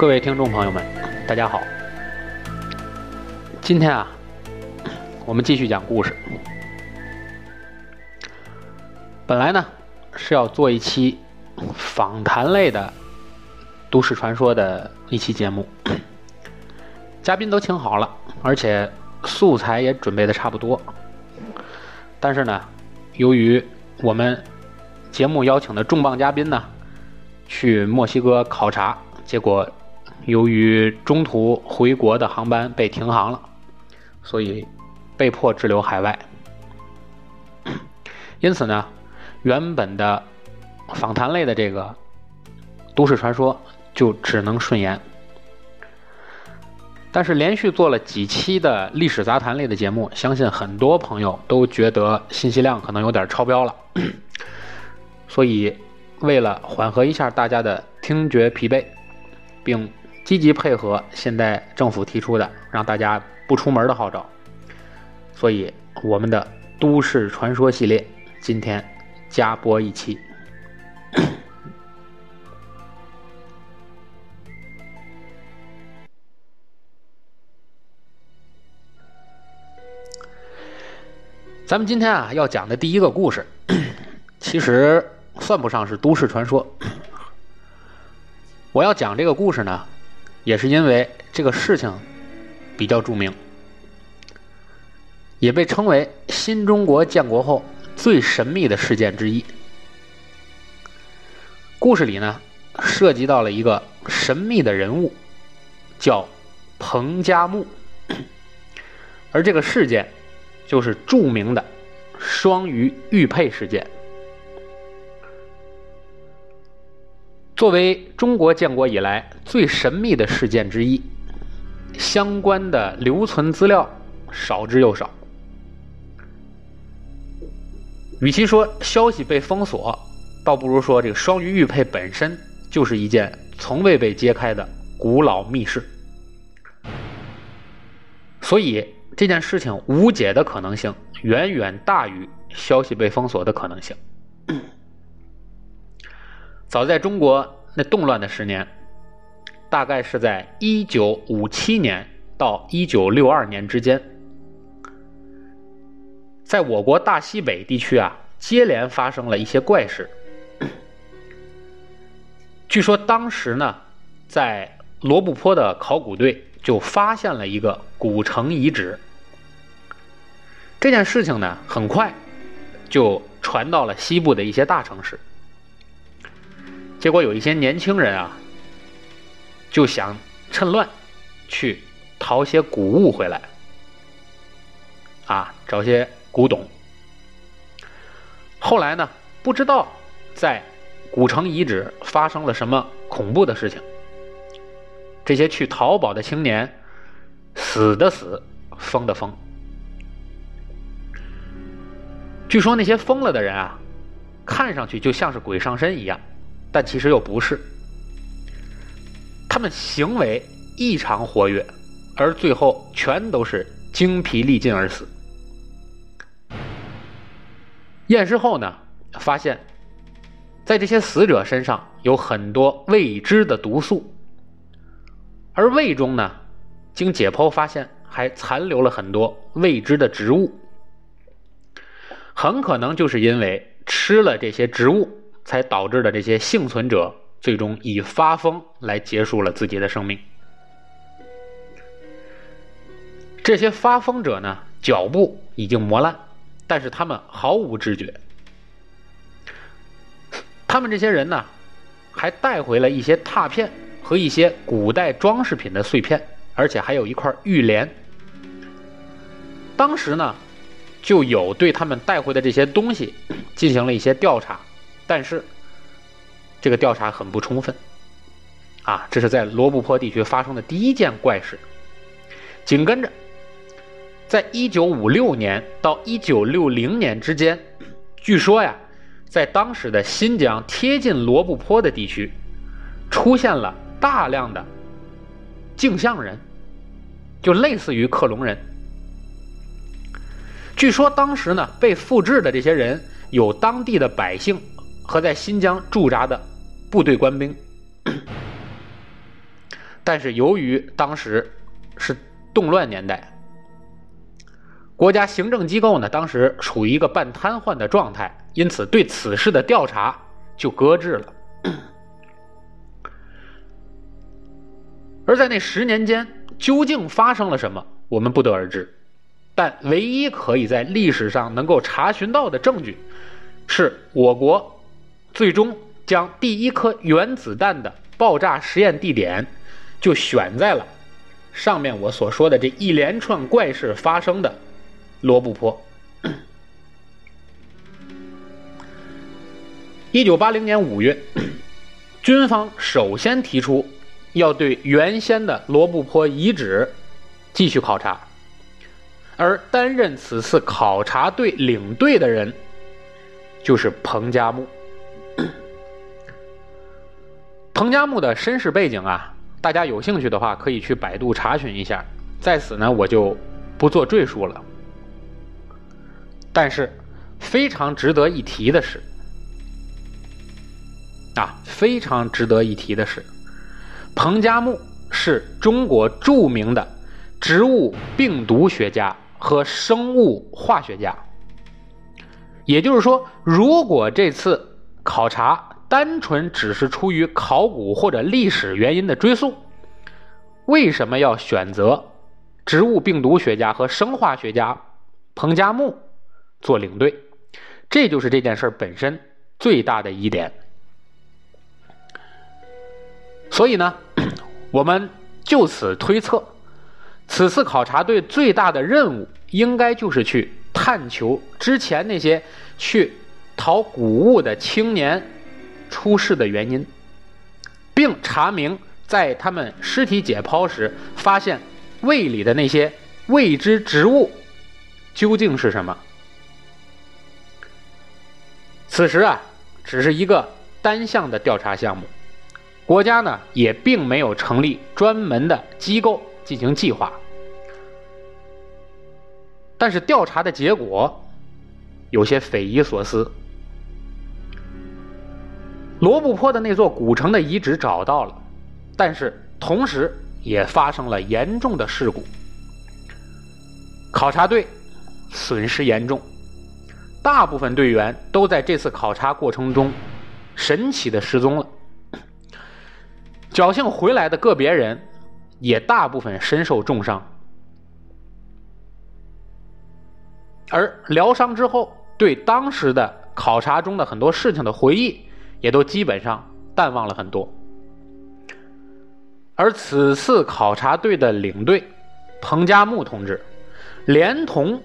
各位听众朋友们，大家好。今天啊，我们继续讲故事。本来呢是要做一期访谈类的都市传说的一期节目，嘉宾都请好了，而且素材也准备的差不多。但是呢，由于我们节目邀请的重磅嘉宾呢去墨西哥考察，结果。由于中途回国的航班被停航了，所以被迫滞留海外。因此呢，原本的访谈类的这个都市传说就只能顺延。但是连续做了几期的历史杂谈类的节目，相信很多朋友都觉得信息量可能有点超标了。所以，为了缓和一下大家的听觉疲惫，并积极配合现在政府提出的让大家不出门的号召，所以我们的都市传说系列今天加播一期。咱们今天啊要讲的第一个故事，其实算不上是都市传说。我要讲这个故事呢。也是因为这个事情比较著名，也被称为新中国建国后最神秘的事件之一。故事里呢，涉及到了一个神秘的人物，叫彭加木，而这个事件就是著名的双鱼玉佩事件。作为中国建国以来最神秘的事件之一，相关的留存资料少之又少。与其说消息被封锁，倒不如说这个双鱼玉佩本身就是一件从未被揭开的古老密室。所以这件事情无解的可能性远远大于消息被封锁的可能性。早在中国那动乱的十年，大概是在一九五七年到一九六二年之间，在我国大西北地区啊，接连发生了一些怪事。据说当时呢，在罗布泊的考古队就发现了一个古城遗址。这件事情呢，很快就传到了西部的一些大城市。结果有一些年轻人啊，就想趁乱去淘些古物回来，啊，找些古董。后来呢，不知道在古城遗址发生了什么恐怖的事情，这些去淘宝的青年死的死，疯的疯。据说那些疯了的人啊，看上去就像是鬼上身一样。但其实又不是，他们行为异常活跃，而最后全都是精疲力尽而死。验尸后呢，发现，在这些死者身上有很多未知的毒素，而胃中呢，经解剖发现还残留了很多未知的植物，很可能就是因为吃了这些植物。才导致的这些幸存者最终以发疯来结束了自己的生命。这些发疯者呢，脚部已经磨烂，但是他们毫无知觉。他们这些人呢，还带回了一些拓片和一些古代装饰品的碎片，而且还有一块玉莲。当时呢，就有对他们带回的这些东西进行了一些调查。但是，这个调查很不充分，啊，这是在罗布泊地区发生的第一件怪事。紧跟着，在一九五六年到一九六零年之间，据说呀，在当时的新疆贴近罗布泊的地区，出现了大量的镜像人，就类似于克隆人。据说当时呢，被复制的这些人有当地的百姓。和在新疆驻扎的部队官兵，但是由于当时是动乱年代，国家行政机构呢当时处于一个半瘫痪的状态，因此对此事的调查就搁置了。而在那十年间，究竟发生了什么，我们不得而知。但唯一可以在历史上能够查询到的证据，是我国最终将第一颗原子弹的爆炸实验地点，就选在了上面我所说的这一连串怪事发生的罗布泊。一九八零年五月，军方首先提出要对原先的罗布泊遗址继续考察。而担任此次考察队领队的人，就是彭加木。彭加木的身世背景啊，大家有兴趣的话可以去百度查询一下，在此呢我就不做赘述了。但是非常值得一提的是，啊，非常值得一提的是，彭加木是中国著名的植物病毒学家。和生物化学家，也就是说，如果这次考察单纯只是出于考古或者历史原因的追溯，为什么要选择植物病毒学家和生化学家彭加木做领队？这就是这件事本身最大的疑点。所以呢，我们就此推测。此次考察队最大的任务，应该就是去探求之前那些去淘古物的青年出事的原因，并查明在他们尸体解剖时发现胃里的那些未知植物究竟是什么。此时啊，只是一个单项的调查项目，国家呢也并没有成立专门的机构。进行计划，但是调查的结果有些匪夷所思。罗布泊的那座古城的遗址找到了，但是同时也发生了严重的事故，考察队损失严重，大部分队员都在这次考察过程中神奇的失踪了，侥幸回来的个别人。也大部分身受重伤，而疗伤之后，对当时的考察中的很多事情的回忆，也都基本上淡忘了很多。而此次考察队的领队彭加木同志，连同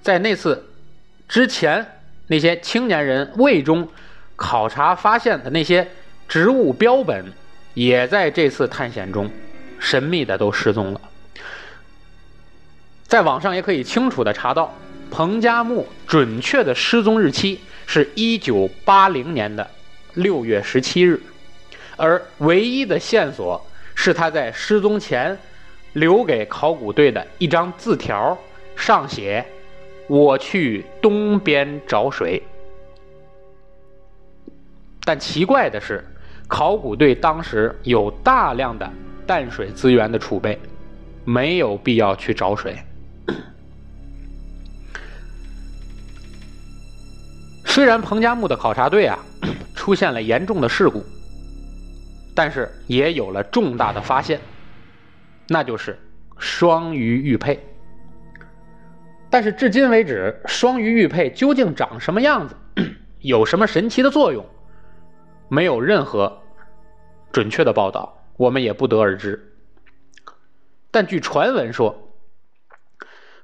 在那次之前那些青年人胃中考察发现的那些植物标本，也在这次探险中。神秘的都失踪了，在网上也可以清楚的查到，彭加木准确的失踪日期是一九八零年的六月十七日，而唯一的线索是他在失踪前留给考古队的一张字条，上写：“我去东边找水。”但奇怪的是，考古队当时有大量的。淡水资源的储备，没有必要去找水。虽然彭加木的考察队啊 出现了严重的事故，但是也有了重大的发现，那就是双鱼玉佩。但是至今为止，双鱼玉佩究竟长什么样子，有什么神奇的作用，没有任何准确的报道。我们也不得而知，但据传闻说，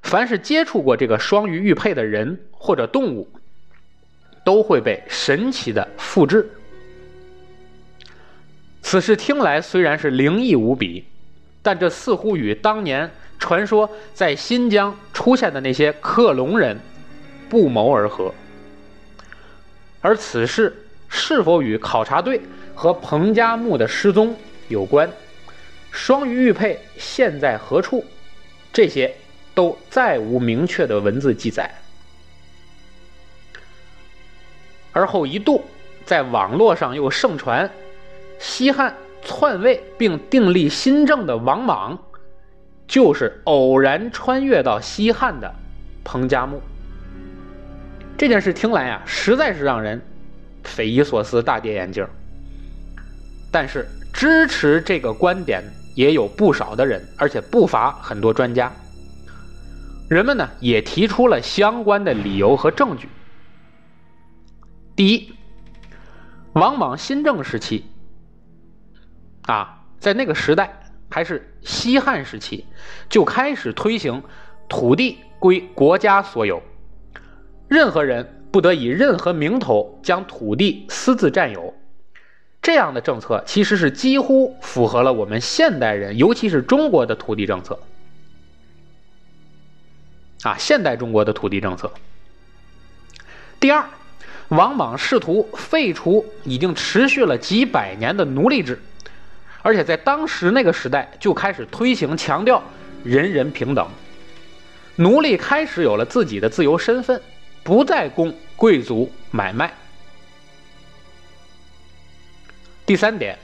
凡是接触过这个双鱼玉佩的人或者动物，都会被神奇的复制。此事听来虽然是灵异无比，但这似乎与当年传说在新疆出现的那些克隆人不谋而合。而此事是否与考察队和彭加木的失踪？有关双鱼玉佩现在何处？这些都再无明确的文字记载。而后一度在网络上又盛传，西汉篡位并订立新政的王莽，就是偶然穿越到西汉的彭加木。这件事听来呀，实在是让人匪夷所思、大跌眼镜。但是支持这个观点也有不少的人，而且不乏很多专家。人们呢也提出了相关的理由和证据。第一，往往新政时期，啊，在那个时代还是西汉时期，就开始推行土地归国家所有。任何人不得以任何名头将土地私自占有，这样的政策其实是几乎符合了我们现代人，尤其是中国的土地政策。啊，现代中国的土地政策。第二，王莽试图废除已经持续了几百年的奴隶制，而且在当时那个时代就开始推行强调人人平等，奴隶开始有了自己的自由身份。不再供贵族买卖。第三点，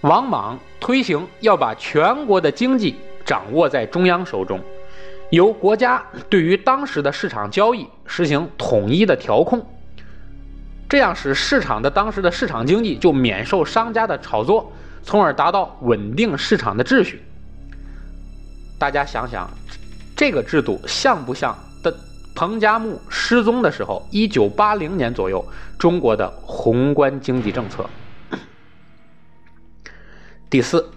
王莽推行要把全国的经济掌握在中央手中，由国家对于当时的市场交易实行统一的调控，这样使市场的当时的市场经济就免受商家的炒作，从而达到稳定市场的秩序。大家想想，这个制度像不像的？彭加木失踪的时候，一九八零年左右，中国的宏观经济政策。第四，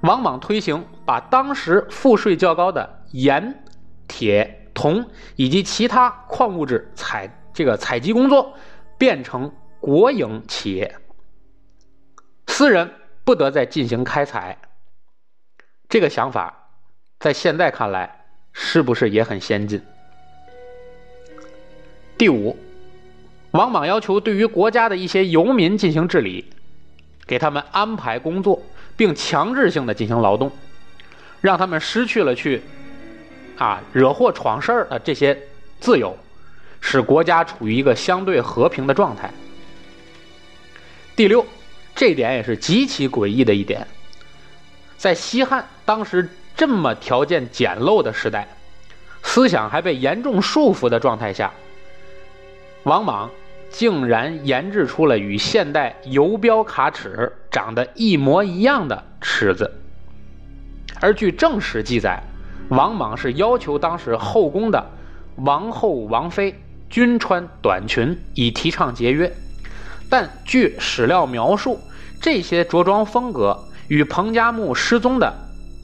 王莽推行把当时赋税较高的盐、铁、铜以及其他矿物质采这个采集工作变成国营企业，私人不得再进行开采。这个想法在现在看来是不是也很先进？第五，王莽要求对于国家的一些游民进行治理，给他们安排工作，并强制性的进行劳动，让他们失去了去啊惹祸闯事儿的这些自由，使国家处于一个相对和平的状态。第六，这点也是极其诡异的一点，在西汉当时这么条件简陋的时代，思想还被严重束缚的状态下。王莽竟然研制出了与现代游标卡尺长得一模一样的尺子，而据正史记载，王莽是要求当时后宫的王后、王妃均穿短裙，以提倡节约。但据史料描述，这些着装风格与彭加木失踪的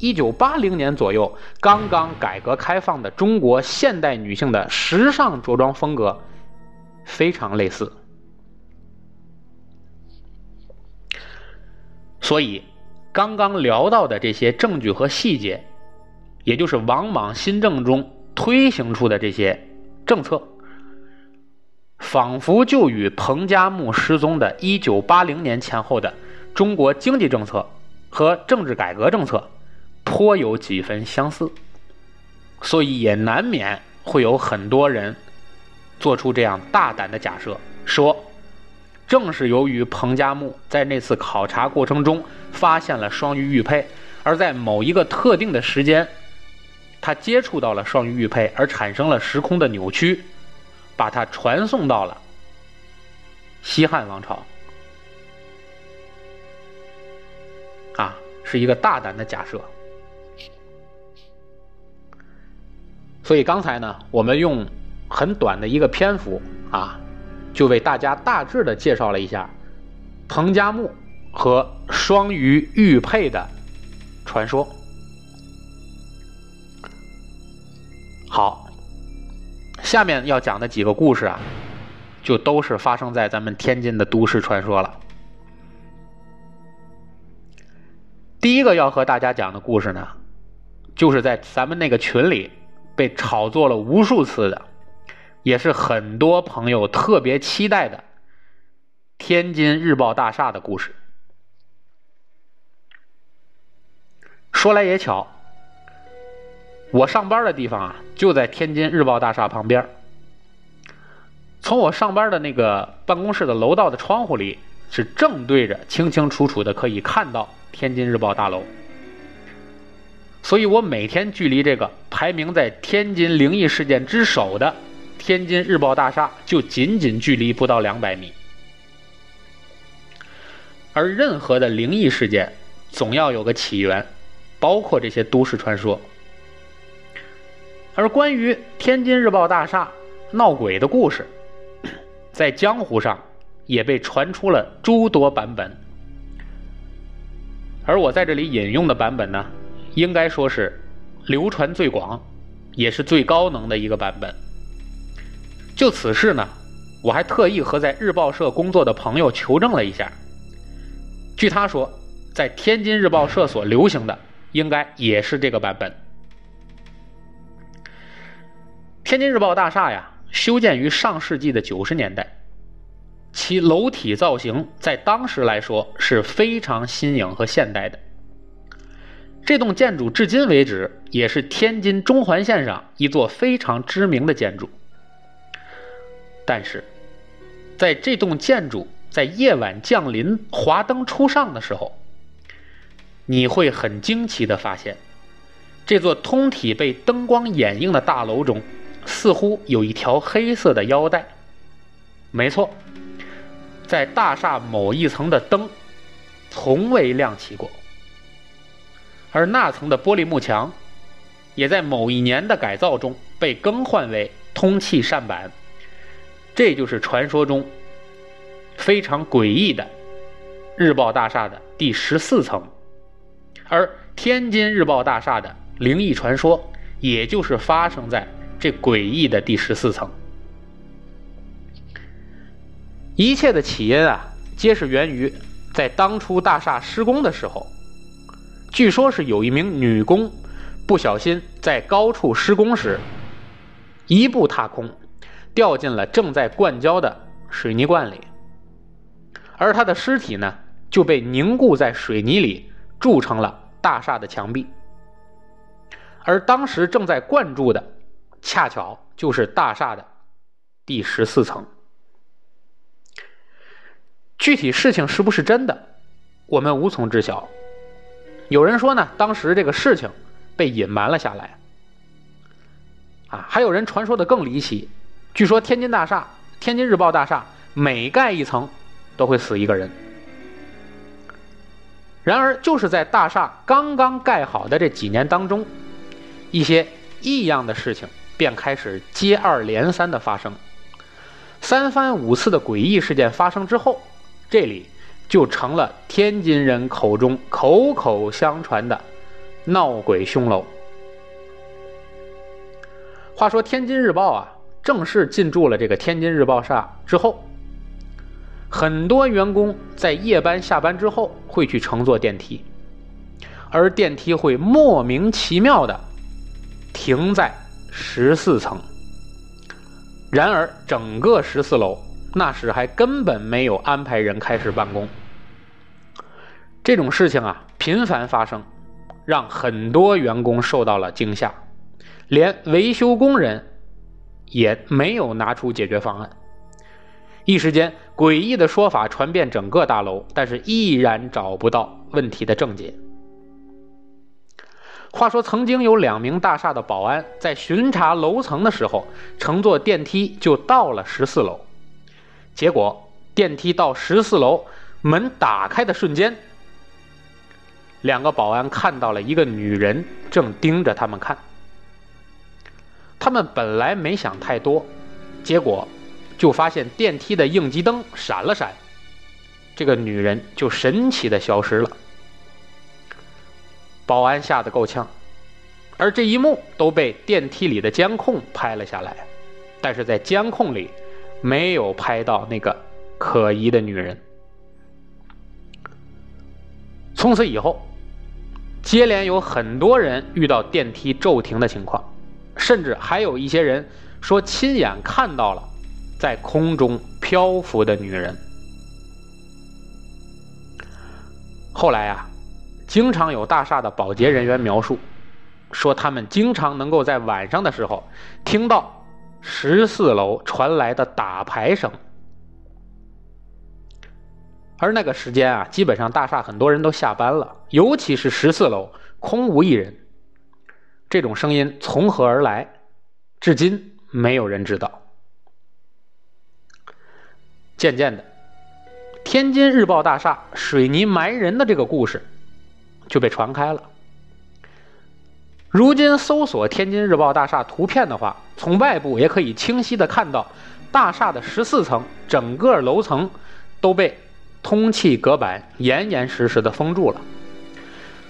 1980年左右刚刚改革开放的中国现代女性的时尚着装风格。非常类似，所以刚刚聊到的这些证据和细节，也就是王莽新政中推行出的这些政策，仿佛就与彭加木失踪的1980年前后的中国经济政策和政治改革政策颇有几分相似，所以也难免会有很多人。做出这样大胆的假设，说，正是由于彭加木在那次考察过程中发现了双鱼玉佩，而在某一个特定的时间，他接触到了双鱼玉佩，而产生了时空的扭曲，把它传送到了西汉王朝。啊，是一个大胆的假设。所以刚才呢，我们用。很短的一个篇幅啊，就为大家大致的介绍了一下彭加木和双鱼玉佩的传说。好，下面要讲的几个故事啊，就都是发生在咱们天津的都市传说了。第一个要和大家讲的故事呢，就是在咱们那个群里被炒作了无数次的。也是很多朋友特别期待的天津日报大厦的故事。说来也巧，我上班的地方啊就在天津日报大厦旁边。从我上班的那个办公室的楼道的窗户里是正对着，清清楚楚的可以看到天津日报大楼。所以我每天距离这个排名在天津灵异事件之首的天津日报大厦，就仅仅距离不到两百米。而任何的灵异事件，总要有个起源，包括这些都市传说。而关于天津日报大厦闹鬼的故事，在江湖上也被传出了诸多版本。而我在这里引用的版本呢，应该说是流传最广，也是最高能的一个版本。就此事呢，我还特意和在日报社工作的朋友求证了一下。据他说，在天津日报社所流行的应该也是这个版本。天津日报大厦呀，修建于上世纪的九十年代，其楼体造型在当时来说是非常新颖和现代的。这栋建筑至今为止也是天津中环线上一座非常知名的建筑。但是，在这栋建筑。在夜晚降临、华灯初上的时候，你会很惊奇的发现，这座通体被灯光掩映的大楼中，似乎有一条黑色的腰带。没错，在大厦某一层的灯从未亮起过，而那层的玻璃幕墙，也在某一年的改造中被更换为通气扇板。这就是传说中。非常诡异的日报大厦的第十四层，而天津日报大厦的灵异传说，也就是发生在这诡异的第十四层。一切的起因啊，皆是源于在当初大厦施工的时候，据说是有一名女工不小心在高处施工时，一步踏空，掉进了正在灌浇的水泥罐里。而他的尸体呢，就被凝固在水泥里，铸成了大厦的墙壁。而当时正在灌注的，恰巧就是大厦的第十四层。具体事情是不是真的，我们无从知晓。有人说呢，当时这个事情被隐瞒了下来。啊，还有人传说的更离奇，据说天津大厦、天津日报大厦每盖一层。都会死一个人。然而，就是在大厦刚刚盖好的这几年当中，一些异样的事情便开始接二连三的发生。三番五次的诡异事件发生之后，这里就成了天津人口中口口相传的闹鬼凶楼。话说，天津日报啊，正式进驻了这个天津日报社之后。很多员工在夜班下班之后会去乘坐电梯，而电梯会莫名其妙的停在十四层。然而，整个十四楼那时还根本没有安排人开始办公。这种事情啊频繁发生，让很多员工受到了惊吓，连维修工人也没有拿出解决方案。一时间，诡异的说法传遍整个大楼，但是依然找不到问题的症结。话说，曾经有两名大厦的保安在巡查楼层的时候，乘坐电梯就到了十四楼。结果，电梯到十四楼门打开的瞬间，两个保安看到了一个女人正盯着他们看。他们本来没想太多，结果。就发现电梯的应急灯闪了闪，这个女人就神奇的消失了。保安吓得够呛，而这一幕都被电梯里的监控拍了下来，但是在监控里没有拍到那个可疑的女人。从此以后，接连有很多人遇到电梯骤停的情况，甚至还有一些人说亲眼看到了。在空中漂浮的女人。后来啊，经常有大厦的保洁人员描述，说他们经常能够在晚上的时候听到十四楼传来的打牌声。而那个时间啊，基本上大厦很多人都下班了，尤其是十四楼空无一人。这种声音从何而来，至今没有人知道。渐渐的，天津日报大厦水泥埋人的这个故事就被传开了。如今搜索天津日报大厦图片的话，从外部也可以清晰的看到，大厦的十四层整个楼层都被通气隔板严严实实的封住了。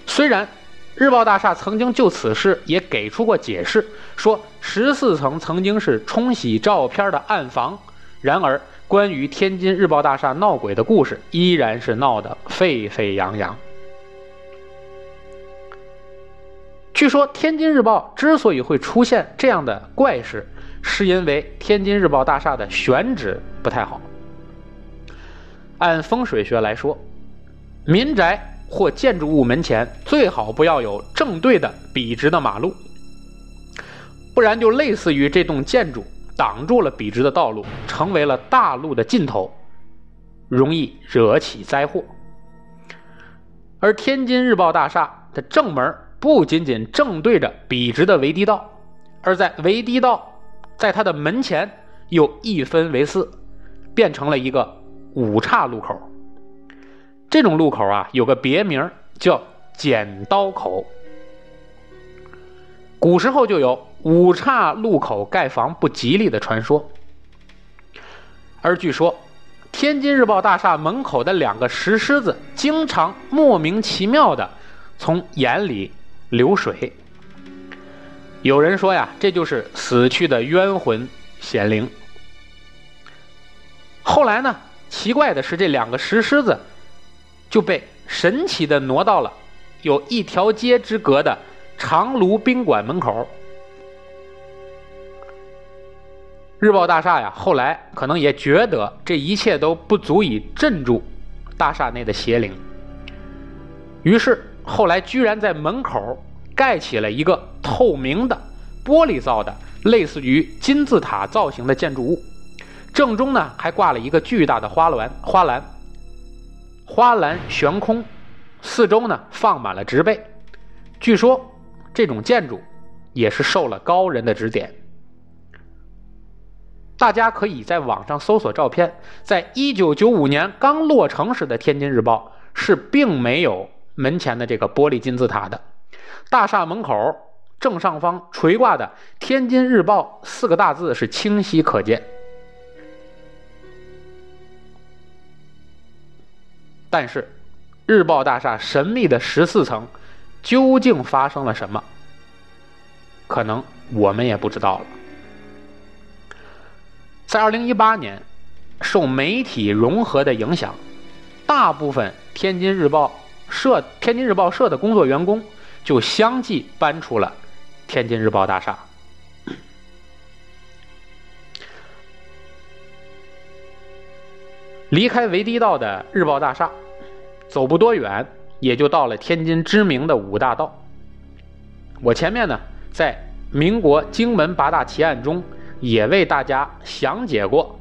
虽然日报大厦曾经就此事也给出过解释，说十四层曾经是冲洗照片的暗房，然而。关于天津日报大厦闹鬼的故事，依然是闹得沸沸扬扬。据说天津日报之所以会出现这样的怪事，是因为天津日报大厦的选址不太好。按风水学来说，民宅或建筑物门前最好不要有正对的笔直的马路，不然就类似于这栋建筑。挡住了笔直的道路，成为了大路的尽头，容易惹起灾祸。而天津日报大厦的正门不仅仅正对着笔直的围堤道，而在围堤道在它的门前又一分为四，变成了一个五岔路口。这种路口啊，有个别名叫“剪刀口”。古时候就有。五岔路口盖房不吉利的传说，而据说天津日报大厦门口的两个石狮子经常莫名其妙的从眼里流水。有人说呀，这就是死去的冤魂显灵。后来呢，奇怪的是这两个石狮子就被神奇的挪到了有一条街之隔的长芦宾馆门口。日报大厦呀，后来可能也觉得这一切都不足以镇住大厦内的邪灵，于是后来居然在门口盖起了一个透明的玻璃造的类似于金字塔造型的建筑物，正中呢还挂了一个巨大的花篮，花篮，花篮悬空，四周呢放满了植被，据说这种建筑也是受了高人的指点。大家可以在网上搜索照片，在一九九五年刚落成时的《天津日报》是并没有门前的这个玻璃金字塔的。大厦门口正上方垂挂的“天津日报”四个大字是清晰可见。但是，日报大厦神秘的十四层究竟发生了什么？可能我们也不知道了。在二零一八年，受媒体融合的影响，大部分天津日报社、天津日报社的工作员工就相继搬出了天津日报大厦。离开维堤道的日报大厦，走不多远，也就到了天津知名的五大道。我前面呢，在民国荆门八大奇案中。也为大家详解过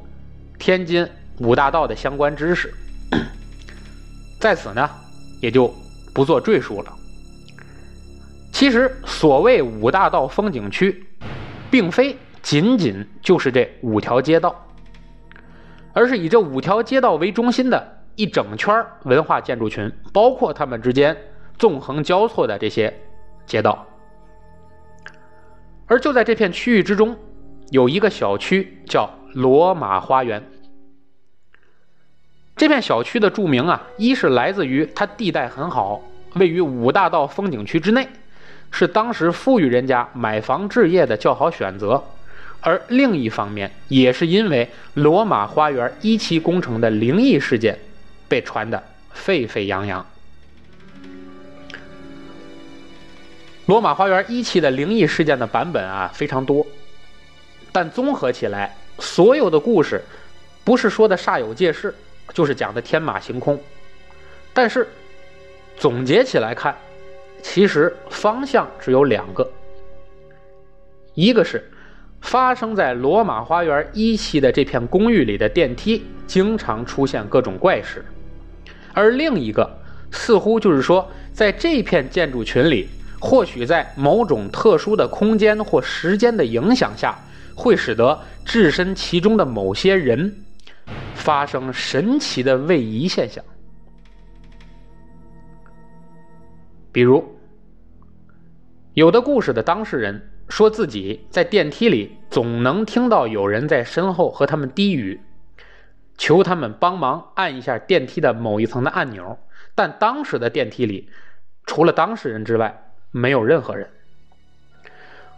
天津五大道的相关知识，在此呢也就不做赘述了。其实所谓五大道风景区，并非仅仅就是这五条街道，而是以这五条街道为中心的一整圈文化建筑群，包括它们之间纵横交错的这些街道。而就在这片区域之中。有一个小区叫罗马花园。这片小区的著名啊，一是来自于它地带很好，位于五大道风景区之内，是当时富裕人家买房置业的较好选择；而另一方面，也是因为罗马花园一期工程的灵异事件被传得沸沸扬扬。罗马花园一期的灵异事件的版本啊，非常多。但综合起来，所有的故事，不是说的煞有介事，就是讲的天马行空。但是总结起来看，其实方向只有两个：一个是发生在罗马花园一期的这片公寓里的电梯经常出现各种怪事；而另一个似乎就是说，在这片建筑群里，或许在某种特殊的空间或时间的影响下，会使得置身其中的某些人发生神奇的位移现象。比如，有的故事的当事人说自己在电梯里总能听到有人在身后和他们低语。求他们帮忙按一下电梯的某一层的按钮，但当时的电梯里，除了当事人之外，没有任何人。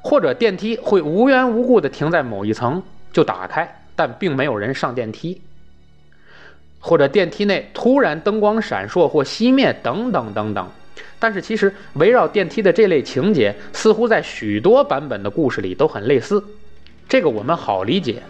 或者电梯会无缘无故的停在某一层就打开，但并没有人上电梯。或者电梯内突然灯光闪烁或熄灭，等等等等。但是其实围绕电梯的这类情节，似乎在许多版本的故事里都很类似。这个我们好理解。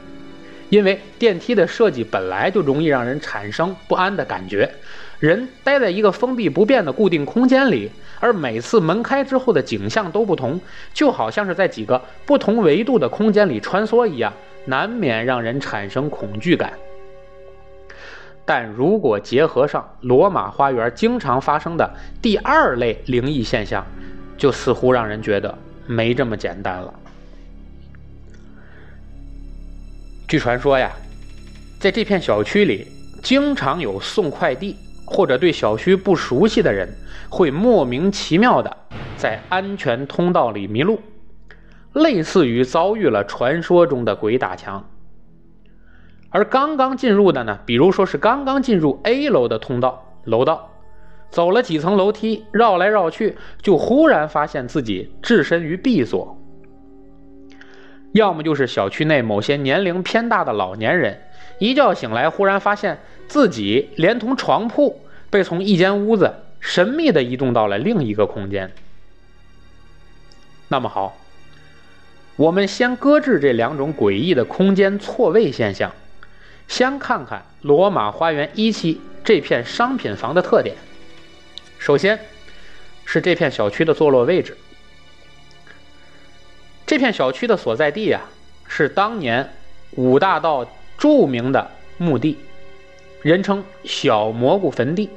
因为电梯的设计本来就容易让人产生不安的感觉，人待在一个封闭不变的固定空间里，而每次门开之后的景象都不同，就好像是在几个不同维度的空间里穿梭一样，难免让人产生恐惧感。但如果结合上罗马花园经常发生的第二类灵异现象，就似乎让人觉得没这么简单了。据传说呀，在这片小区里，经常有送快递或者对小区不熟悉的人，会莫名其妙的在安全通道里迷路，类似于遭遇了传说中的鬼打墙。而刚刚进入的呢，比如说是刚刚进入 A 楼的通道楼道，走了几层楼梯，绕来绕去，就忽然发现自己置身于 B 所。要么就是小区内某些年龄偏大的老年人，一觉醒来，忽然发现自己连同床铺被从一间屋子神秘的移动到了另一个空间。那么好，我们先搁置这两种诡异的空间错位现象，先看看罗马花园一期这片商品房的特点。首先是这片小区的坐落位置。这片小区的所在地啊，是当年五大道著名的墓地，人称“小蘑菇坟地”。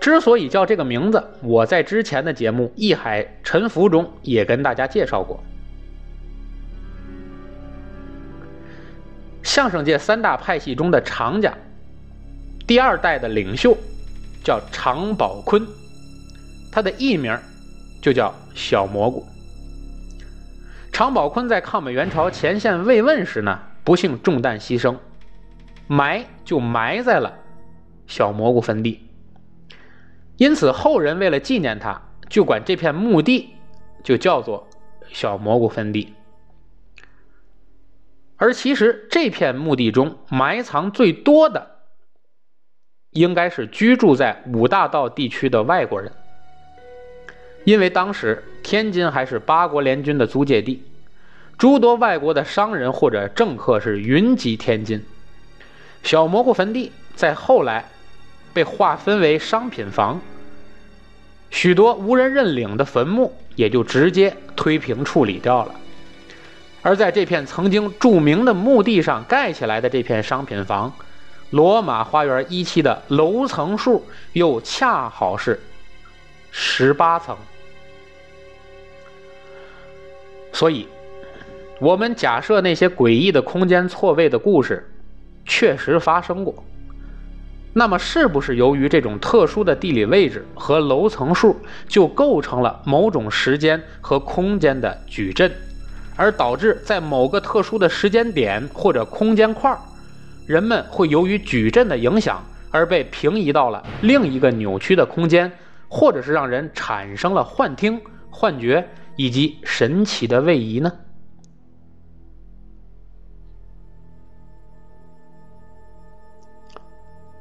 之所以叫这个名字，我在之前的节目《一海沉浮》中也跟大家介绍过。相声界三大派系中的常家，第二代的领袖叫常宝坤，他的艺名就叫小蘑菇。常宝坤在抗美援朝前线慰问时呢，不幸中弹牺牲，埋就埋在了小蘑菇坟地。因此后人为了纪念他，就管这片墓地就叫做小蘑菇坟地。而其实这片墓地中埋藏最多的，应该是居住在五大道地区的外国人。因为当时天津还是八国联军的租界地，诸多外国的商人或者政客是云集天津。小蘑菇坟地在后来被划分为商品房，许多无人认领的坟墓也就直接推平处理掉了。而在这片曾经著名的墓地上盖起来的这片商品房，罗马花园一期的楼层数又恰好是十八层。所以，我们假设那些诡异的空间错位的故事确实发生过，那么是不是由于这种特殊的地理位置和楼层数，就构成了某种时间和空间的矩阵，而导致在某个特殊的时间点或者空间块，人们会由于矩阵的影响而被平移到了另一个扭曲的空间，或者是让人产生了幻听、幻觉？以及神奇的位移呢？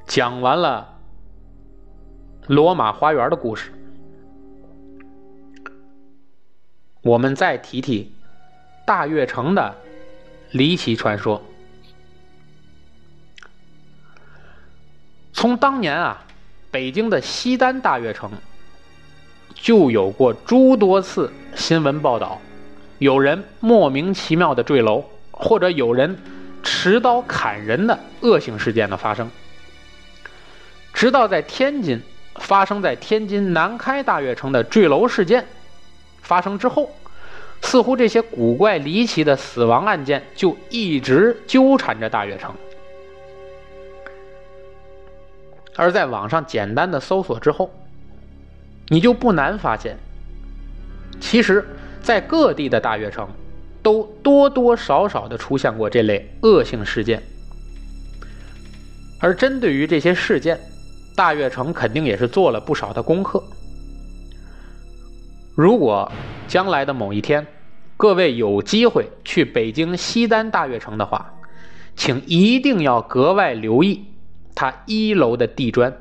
讲完了罗马花园的故事，我们再提提大悦城的离奇传说。从当年啊，北京的西单大悦城。就有过诸多次新闻报道，有人莫名其妙的坠楼，或者有人持刀砍人的恶性事件的发生。直到在天津发生在天津南开大悦城的坠楼事件发生之后，似乎这些古怪离奇的死亡案件就一直纠缠着大悦城。而在网上简单的搜索之后，你就不难发现，其实，在各地的大悦城，都多多少少的出现过这类恶性事件。而针对于这些事件，大悦城肯定也是做了不少的功课。如果将来的某一天，各位有机会去北京西单大悦城的话，请一定要格外留意。它一楼的地砖，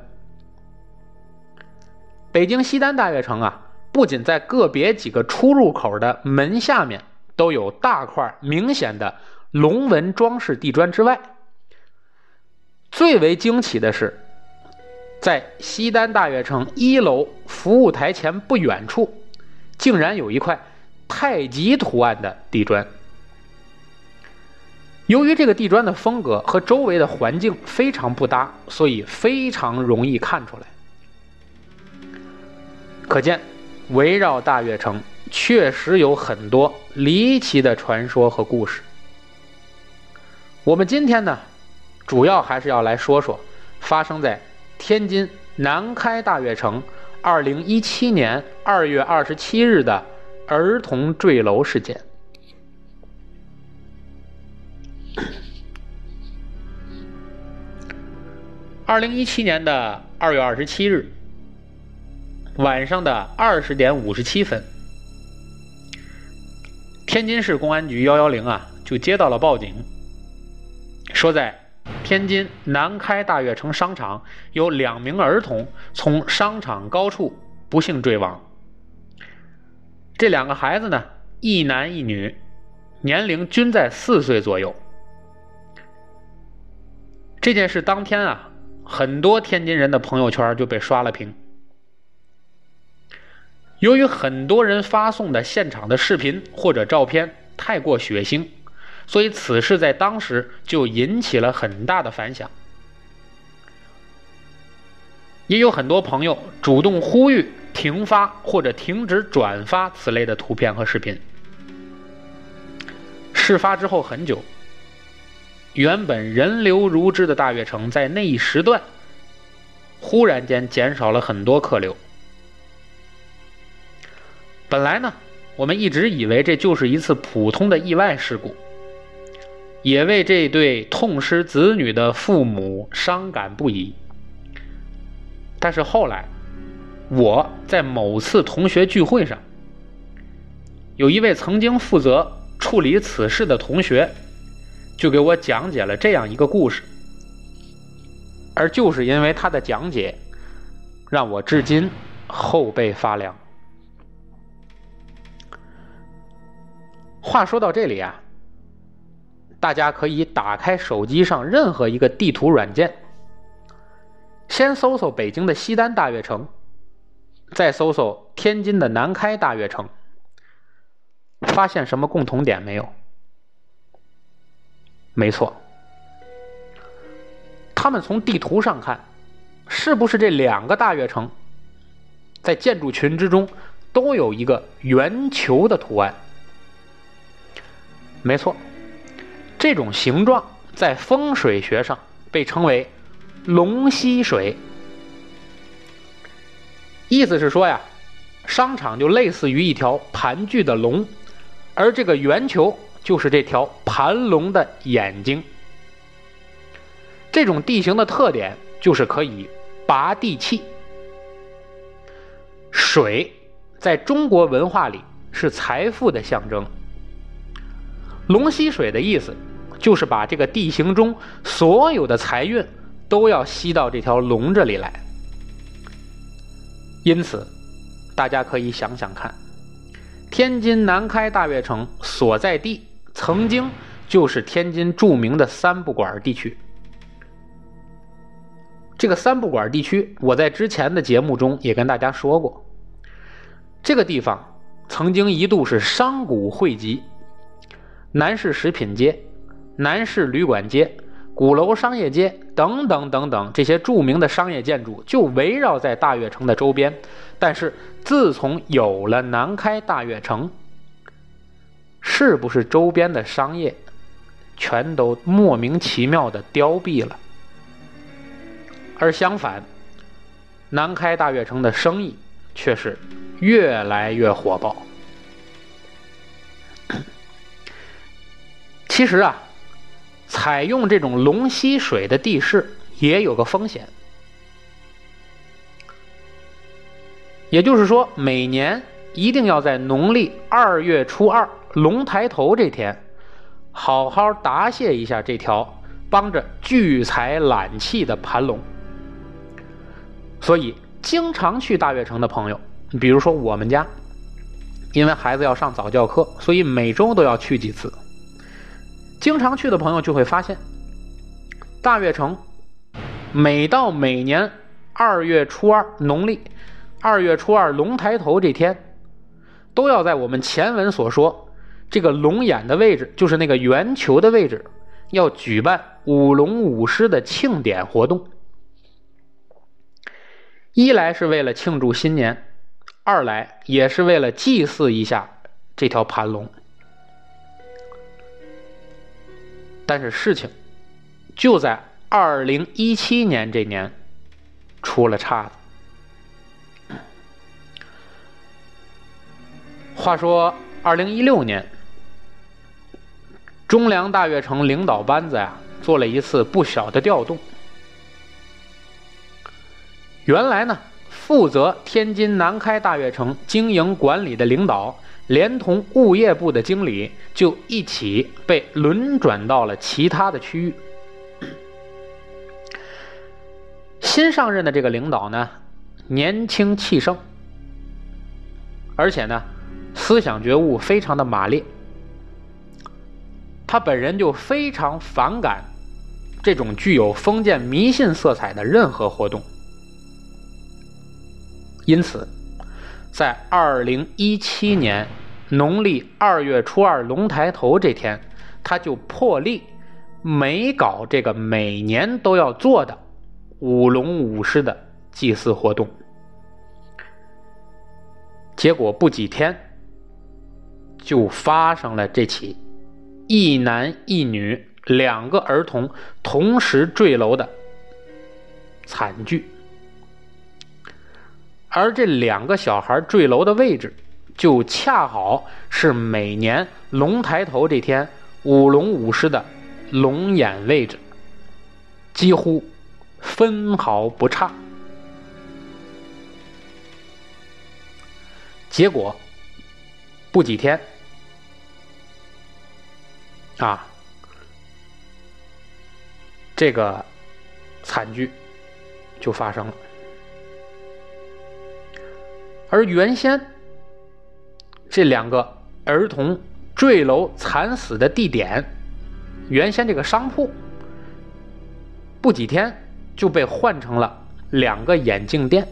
北京西单大悦城啊，不仅在个别几个出入口的门下面都有大块明显的龙纹装饰地砖之外，最为惊奇的是，在西单大悦城一楼服务台前不远处，竟然有一块太极图案的地砖。由于这个地砖的风格和周围的环境非常不搭，所以非常容易看出来。可见，围绕大悦城确实有很多离奇的传说和故事。我们今天呢，主要还是要来说说发生在天津南开大悦城2017年2月27日的儿童坠楼事件。二零一七年的二月二十七日晚上的二十点五十七分，天津市公安局幺幺零啊就接到了报警，说在天津南开大悦城商场有两名儿童从商场高处不幸坠亡。这两个孩子呢，一男一女，年龄均在四岁左右。这件事当天啊。很多天津人的朋友圈就被刷了屏。由于很多人发送的现场的视频或者照片太过血腥，所以此事在当时就引起了很大的反响。也有很多朋友主动呼吁停发或者停止转发此类的图片和视频。事发之后很久。原本人流如织的大悦城，在那一时段，忽然间减少了很多客流。本来呢，我们一直以为这就是一次普通的意外事故，也为这对痛失子女的父母伤感不已。但是后来，我在某次同学聚会上，有一位曾经负责处理此事的同学。就给我讲解了这样一个故事，而就是因为他的讲解，让我至今后背发凉。话说到这里啊，大家可以打开手机上任何一个地图软件，先搜搜北京的西单大悦城，再搜搜天津的南开大悦城，发现什么共同点没有？没错，他们从地图上看，是不是这两个大悦城在建筑群之中都有一个圆球的图案？没错，这种形状在风水学上被称为“龙吸水”，意思是说呀，商场就类似于一条盘踞的龙，而这个圆球。就是这条盘龙的眼睛。这种地形的特点就是可以拔地气。水在中国文化里是财富的象征。龙吸水的意思就是把这个地形中所有的财运都要吸到这条龙这里来。因此，大家可以想想看，天津南开大悦城所在地。曾经就是天津著名的三不管地区。这个三不管地区，我在之前的节目中也跟大家说过，这个地方曾经一度是商贾汇集，南市食品街、南市旅馆街、鼓楼商业街等等等等这些著名的商业建筑就围绕在大悦城的周边。但是自从有了南开大悦城，是不是周边的商业全都莫名其妙的凋敝了？而相反，南开大悦城的生意却是越来越火爆。其实啊，采用这种龙吸水的地势也有个风险，也就是说，每年一定要在农历二月初二龙抬头这天，好好答谢一下这条帮着聚财揽气的盘龙。所以，经常去大悦城的朋友，比如说我们家，因为孩子要上早教课，所以每周都要去几次。经常去的朋友就会发现，大悦城每到每年二月初二农历二月初二龙抬头这天，都要在我们前文所说这个龙眼的位置，就是那个圆球的位置，要举办舞龙舞狮的庆典活动。一来是为了庆祝新年，二来也是为了祭祀一下这条盘龙。但是事情就在二零一七年这年出了岔子。话说二零一六年，中粮大悦城领导班子呀做了一次不小的调动。原来呢，负责天津南开大悦城经营管理的领导，连同物业部的经理，就一起被轮转到了其他的区域。新上任的这个领导呢，年轻气盛，而且呢，思想觉悟非常的马烈。他本人就非常反感这种具有封建迷信色彩的任何活动。因此，在二零一七年农历二月初二龙抬头这天，他就破例没搞这个每年都要做的舞龙舞狮的祭祀活动。结果不几天，就发生了这起一男一女两个儿童同时坠楼的惨剧。而这两个小孩坠楼的位置，就恰好是每年龙抬头这天舞龙舞狮的龙眼位置，几乎分毫不差。结果不几天，啊，这个惨剧就发生了。而原先这两个儿童坠楼惨死的地点，原先这个商铺不几天就被换成了两个眼镜店。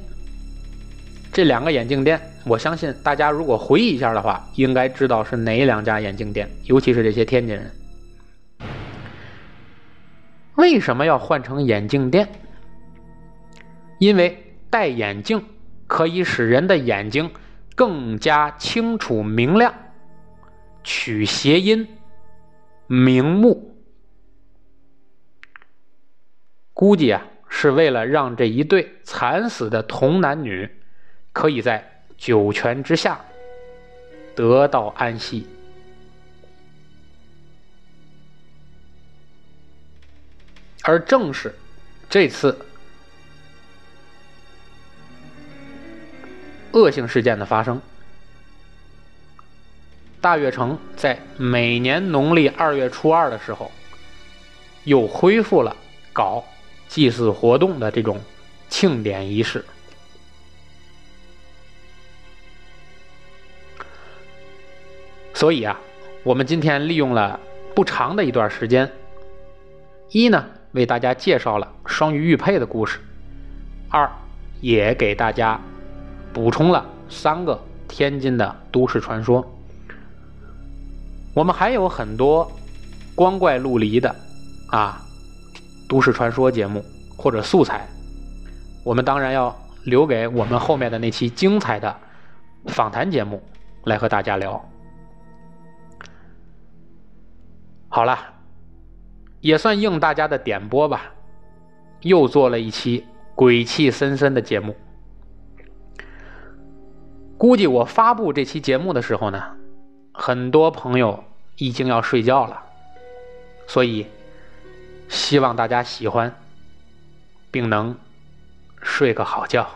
这两个眼镜店，我相信大家如果回忆一下的话，应该知道是哪两家眼镜店，尤其是这些天津人。为什么要换成眼镜店？因为戴眼镜。可以使人的眼睛更加清楚明亮，取谐音明目。估计啊，是为了让这一对惨死的童男女可以在九泉之下得到安息。而正是这次。恶性事件的发生，大悦城在每年农历二月初二的时候，又恢复了搞祭祀活动的这种庆典仪式。所以啊，我们今天利用了不长的一段时间，一呢为大家介绍了双鱼玉佩的故事，二也给大家。补充了三个天津的都市传说。我们还有很多光怪陆离的啊都市传说节目或者素材，我们当然要留给我们后面的那期精彩的访谈节目来和大家聊。好了，也算应大家的点拨吧，又做了一期鬼气森森的节目。估计我发布这期节目的时候呢，很多朋友已经要睡觉了，所以。希望大家喜欢，并能睡个好觉。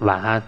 晚安。